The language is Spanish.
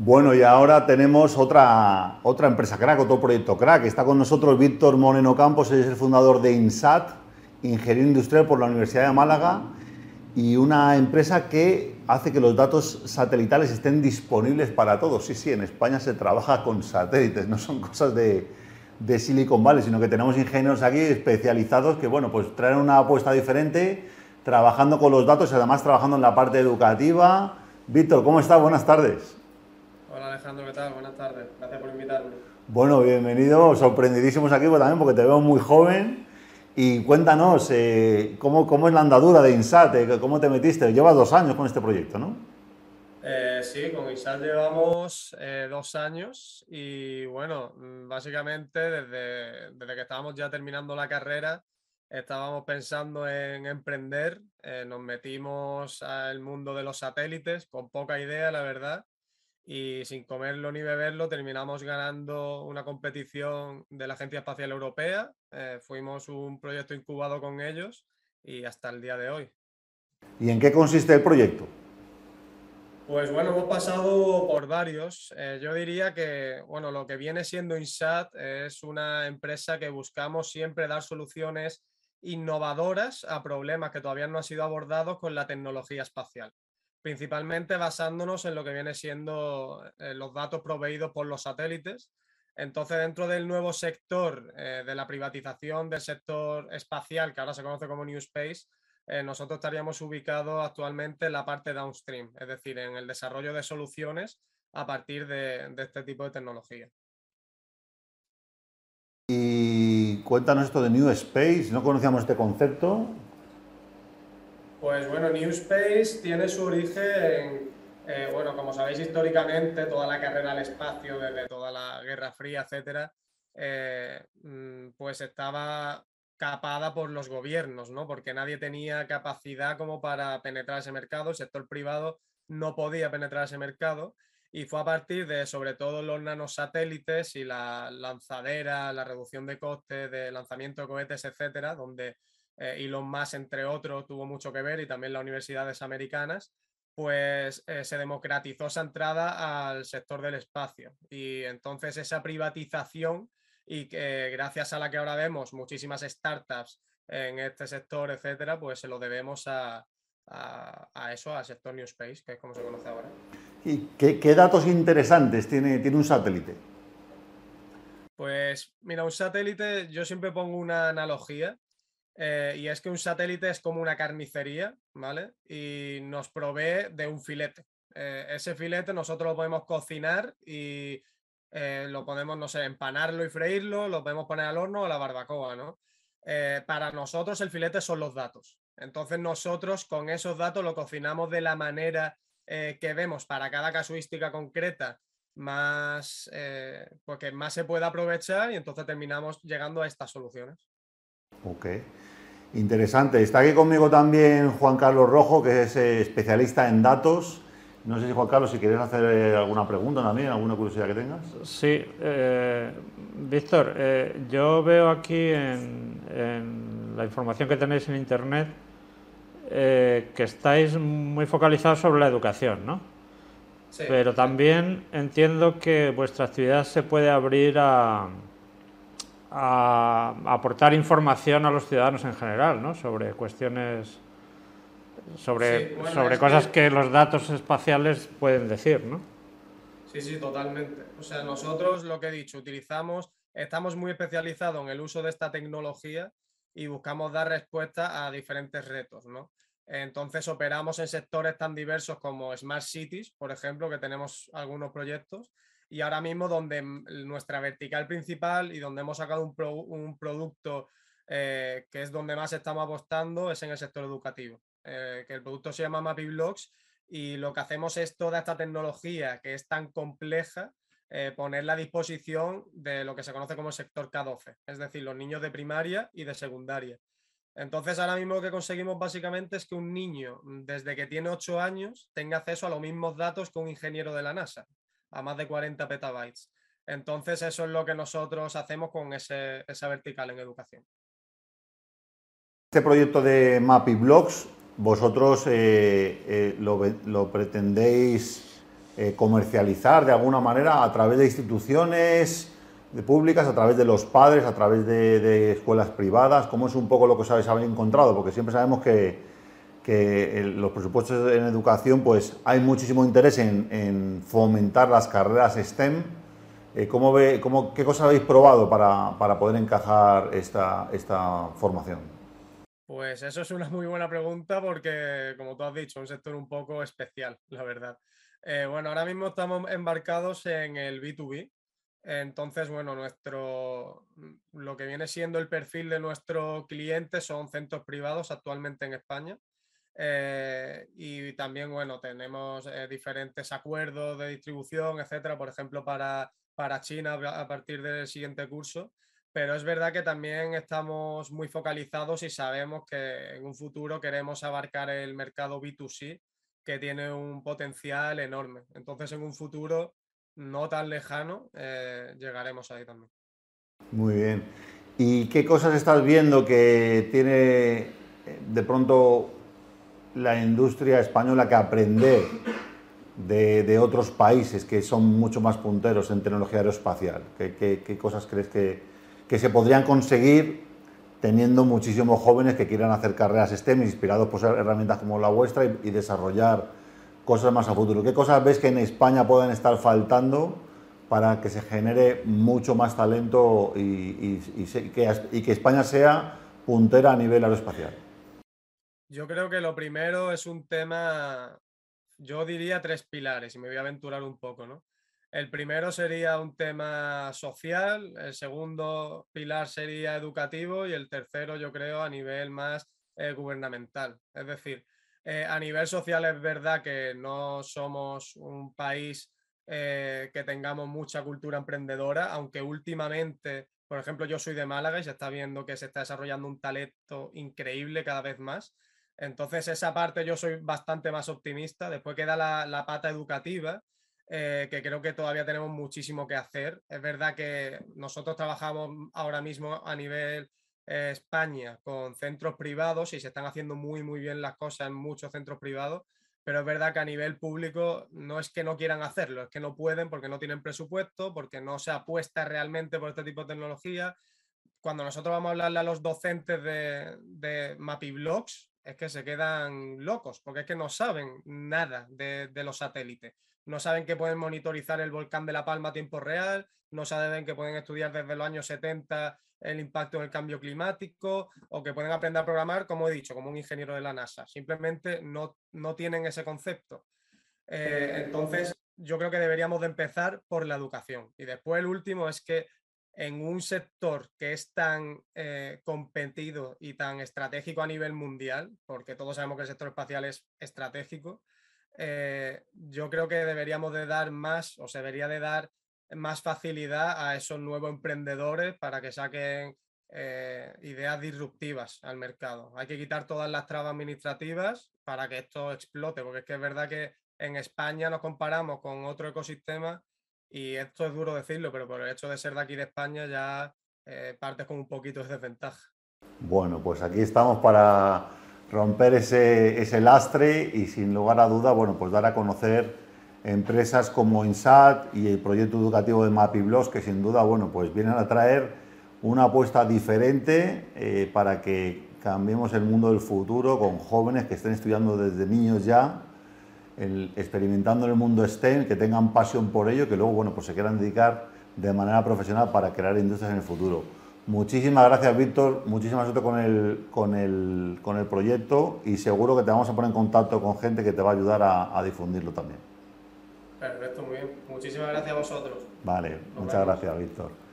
Bueno, y ahora tenemos otra, otra empresa crack, otro proyecto crack. Está con nosotros Víctor Moreno Campos, es el fundador de INSAT, ingeniero industrial por la Universidad de Málaga, y una empresa que hace que los datos satelitales estén disponibles para todos. Sí, sí, en España se trabaja con satélites, no son cosas de, de Silicon Valley, sino que tenemos ingenieros aquí especializados que, bueno, pues traen una apuesta diferente, trabajando con los datos y además trabajando en la parte educativa. Víctor, ¿cómo estás? Buenas tardes. Hola Alejandro, ¿qué tal? Buenas tardes. Gracias por invitarme. Bueno, bienvenido. Sorprendidísimos aquí pues, también porque te veo muy joven. Y cuéntanos, eh, ¿cómo, ¿cómo, es la andadura de INSAT? Eh, ¿Cómo te metiste? Llevas dos años con este proyecto, ¿no? Eh, sí, con INSAT llevamos eh, dos años y bueno, básicamente desde, desde, que estábamos ya terminando la carrera, estábamos pensando en emprender, eh, nos metimos al mundo de los satélites con poca idea, la verdad, y sin comerlo ni beberlo terminamos ganando una competición de la Agencia Espacial Europea. Eh, fuimos un proyecto incubado con ellos y hasta el día de hoy. ¿Y en qué consiste el proyecto? Pues bueno, hemos pasado por varios. Eh, yo diría que, bueno, lo que viene siendo INSAT es una empresa que buscamos siempre dar soluciones innovadoras a problemas que todavía no han sido abordados con la tecnología espacial principalmente basándonos en lo que viene siendo eh, los datos proveídos por los satélites. Entonces, dentro del nuevo sector eh, de la privatización del sector espacial, que ahora se conoce como New Space, eh, nosotros estaríamos ubicados actualmente en la parte downstream, es decir, en el desarrollo de soluciones a partir de, de este tipo de tecnología. Y cuéntanos esto de New Space, no conocíamos este concepto. Pues bueno, New Space tiene su origen, eh, bueno, como sabéis históricamente, toda la carrera al espacio, desde toda la Guerra Fría, etcétera, eh, mm, pues estaba capada por los gobiernos, ¿no? Porque nadie tenía capacidad como para penetrar ese mercado, el sector privado no podía penetrar ese mercado y fue a partir de sobre todo los nanosatélites y la lanzadera, la reducción de costes de lanzamiento de cohetes, etcétera, donde eh, Elon Musk, entre otros, tuvo mucho que ver y también las universidades americanas, pues eh, se democratizó esa entrada al sector del espacio. Y entonces esa privatización y que gracias a la que ahora vemos muchísimas startups en este sector, etcétera, pues se lo debemos a, a, a eso, al sector New Space, que es como se conoce ahora. ¿Y qué, qué datos interesantes tiene, tiene un satélite? Pues mira, un satélite, yo siempre pongo una analogía eh, y es que un satélite es como una carnicería, ¿vale? Y nos provee de un filete. Eh, ese filete nosotros lo podemos cocinar y eh, lo podemos, no sé, empanarlo y freírlo, lo podemos poner al horno o a la barbacoa, ¿no? Para nosotros el filete son los datos. Entonces nosotros con esos datos lo cocinamos de la manera que vemos para cada casuística concreta más, porque más se puede aprovechar y entonces terminamos llegando a estas soluciones. Ok. Interesante. Está aquí conmigo también Juan Carlos Rojo, que es eh, especialista en datos. No sé si Juan Carlos, si quieres hacer eh, alguna pregunta también, alguna curiosidad que tengas. Sí, eh, Víctor, eh, yo veo aquí en, en, la información que tenéis en Internet eh, que estáis muy focalizados sobre la educación, ¿no? Sí. Pero también entiendo que vuestra actividad se puede abrir a, a, aportar información a los ciudadanos en general, ¿no? Sobre cuestiones, sobre, sí, bueno, sobre cosas que... que... los datos espaciales pueden decir, ¿no? Sí, sí, totalmente. O sea, nosotros lo que he dicho, utilizamos, estamos muy especializados en el uso de esta tecnología y buscamos dar respuesta a diferentes retos, ¿no? Entonces operamos en sectores tan diversos como Smart Cities, por ejemplo, que tenemos algunos proyectos, y ahora mismo donde nuestra vertical principal y donde hemos sacado un, pro, un producto eh, que es donde más estamos apostando es en el sector educativo, eh, que el producto se llama MappyBlocks y lo que hacemos es toda esta tecnología que es tan compleja, eh, ponerla a disposición de lo que se conoce como el sector K12, es decir, los niños de primaria y de secundaria. Entonces, ahora mismo lo que conseguimos básicamente es que un niño, desde que tiene 8 años, tenga acceso a los mismos datos que un ingeniero de la NASA a más de 40 petabytes. Entonces, eso es lo que nosotros hacemos con ese, esa vertical en educación. Este proyecto de Blocks, vosotros eh, eh, lo, pretendéis eh, comercializar de alguna manera a través de instituciones públicas, a través de los padres, a través de, escuelas privadas? ¿Cómo es un poco lo que os habéis, encontrado? Porque siempre sabemos que, que los presupuestos en educación, pues hay muchísimo interés en, fomentar las carreras STEM. Eh, ¿cómo ve, cómo, ¿Qué cosas habéis probado para, para poder encajar esta, esta formación? Pues eso es una muy buena pregunta porque, como tú has dicho, un sector un poco especial, la verdad. Eh, bueno, ahora mismo estamos embarcados en el B2B, entonces, bueno, nuestro, lo que viene siendo el perfil de nuestro cliente son centros privados actualmente en España. Eh, y también, bueno, tenemos eh, diferentes acuerdos de distribución, etcétera, por ejemplo, para, para China a partir del siguiente curso. Pero es verdad que también estamos muy focalizados y sabemos que en un futuro queremos abarcar el mercado B2C, que tiene un potencial enorme. Entonces, en un futuro no tan lejano, eh, llegaremos ahí también. Muy bien. ¿Y qué cosas estás viendo que tiene de pronto la industria española que aprender de, otros países que son mucho más punteros en tecnología aeroespacial? ¿Qué, cosas crees que, que, se podrían conseguir teniendo muchísimos jóvenes que quieran hacer carreras STEM inspirados por herramientas como la vuestra y desarrollar cosas más a futuro? ¿Qué cosas ves que en España pueden estar faltando para que se genere mucho más talento y, que, España sea puntera a nivel aeroespacial? Yo creo que lo primero es un tema, yo diría tres pilares y me voy a aventurar un poco, ¿no? El primero sería un tema social, el segundo pilar sería educativo y el tercero yo creo a nivel más eh, gubernamental. Es decir, eh, a nivel social es verdad que no somos un país eh, que tengamos mucha cultura emprendedora, aunque últimamente, por ejemplo, yo soy de Málaga y se está viendo que se está desarrollando un talento increíble cada vez más. Entonces, esa parte yo soy bastante más optimista. Después queda la, pata educativa, eh, que creo que todavía tenemos muchísimo que hacer. Es verdad que nosotros trabajamos ahora mismo a nivel España con centros privados y se están haciendo muy, muy bien las cosas en muchos centros privados, pero es verdad que a nivel público no es que no quieran hacerlo, es que no pueden porque no tienen presupuesto, porque no se apuesta realmente por este tipo de tecnología. Cuando nosotros vamos a hablarle a los docentes de, de Mapiblogs, es que se quedan locos, porque es que no saben nada de, de los satélites. No saben que pueden monitorizar el volcán de La Palma a tiempo real, no saben que pueden estudiar desde los años 70 el impacto del cambio climático o que pueden aprender a programar, como he dicho, como un ingeniero de la NASA. Simplemente no, no tienen ese concepto. Eh, entonces, yo creo que deberíamos de empezar por la educación. Y después el último es que en un sector que es tan eh, competido y tan estratégico a nivel mundial, porque todos sabemos que el sector espacial es estratégico, eh, yo creo que deberíamos de dar más o se debería de dar más facilidad a esos nuevos emprendedores para que saquen eh, ideas disruptivas al mercado. Hay que quitar todas las trabas administrativas para que esto explote, porque es que es verdad que en España nos comparamos con otro ecosistema y esto es duro decirlo, pero por el hecho de ser de aquí de España ya eh, partes con un poquito de desventaja. Bueno, pues aquí estamos para romper ese, ese lastre y sin lugar a duda, bueno, pues dar a conocer empresas como INSAT y el proyecto educativo de MAPIBLOS, que sin duda, bueno, pues vienen a traer una apuesta diferente eh, para que cambiemos el mundo del futuro con jóvenes que estén estudiando desde niños ya, experimentando en el mundo STEM, que tengan pasión por ello, que luego, bueno, pues se quieran dedicar de manera profesional para crear industrias en el futuro. Muchísimas gracias, Víctor. Muchísimas suerte con el, con, el, con el proyecto y seguro que te vamos a poner en contacto con gente que te va a ayudar a difundirlo también. Perfecto, muy bien. Muchísimas gracias a vosotros. Vale, muchas gracias, Víctor.